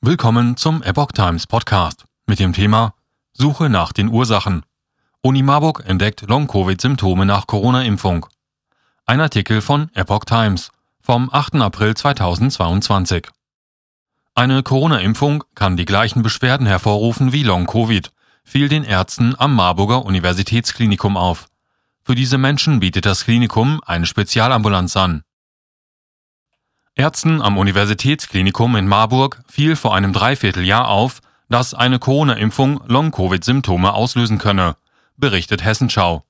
Willkommen zum Epoch Times Podcast mit dem Thema Suche nach den Ursachen. Uni Marburg entdeckt Long-Covid-Symptome nach Corona-Impfung. Ein Artikel von Epoch Times vom 8. April 2022. Eine Corona-Impfung kann die gleichen Beschwerden hervorrufen wie Long-Covid, fiel den Ärzten am Marburger Universitätsklinikum auf. Für diese Menschen bietet das Klinikum eine Spezialambulanz an. Ärzten am Universitätsklinikum in Marburg fiel vor einem Dreivierteljahr auf, dass eine Corona-Impfung Long-Covid-Symptome auslösen könne, berichtet Hessenschau.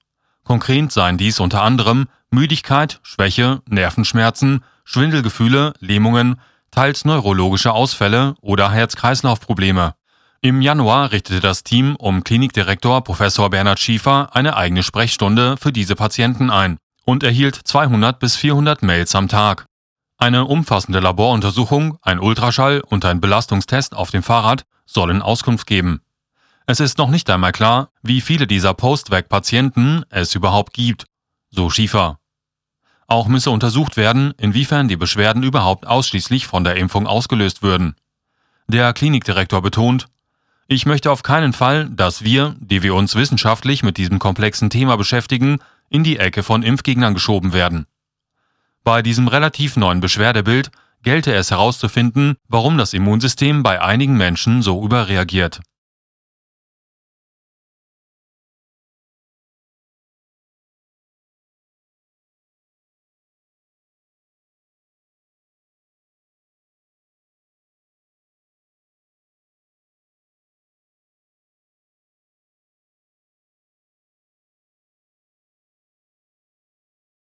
Konkret seien dies unter anderem Müdigkeit, Schwäche, Nervenschmerzen, Schwindelgefühle, Lähmungen, teils neurologische Ausfälle oder Herz-Kreislauf-Probleme. Im Januar richtete das Team um Klinikdirektor Professor Bernhard Schiefer eine eigene Sprechstunde für diese Patienten ein und erhielt 200 bis 400 Mails am Tag. Eine umfassende Laboruntersuchung, ein Ultraschall und ein Belastungstest auf dem Fahrrad sollen Auskunft geben. Es ist noch nicht einmal klar, wie viele dieser Postweg-Patienten es überhaupt gibt, so Schiefer. Auch müsse untersucht werden, inwiefern die Beschwerden überhaupt ausschließlich von der Impfung ausgelöst würden. Der Klinikdirektor betont, ich möchte auf keinen Fall, dass wir, die wir uns wissenschaftlich mit diesem komplexen Thema beschäftigen, in die Ecke von Impfgegnern geschoben werden. Bei diesem relativ neuen Beschwerdebild gelte es herauszufinden, warum das Immunsystem bei einigen Menschen so überreagiert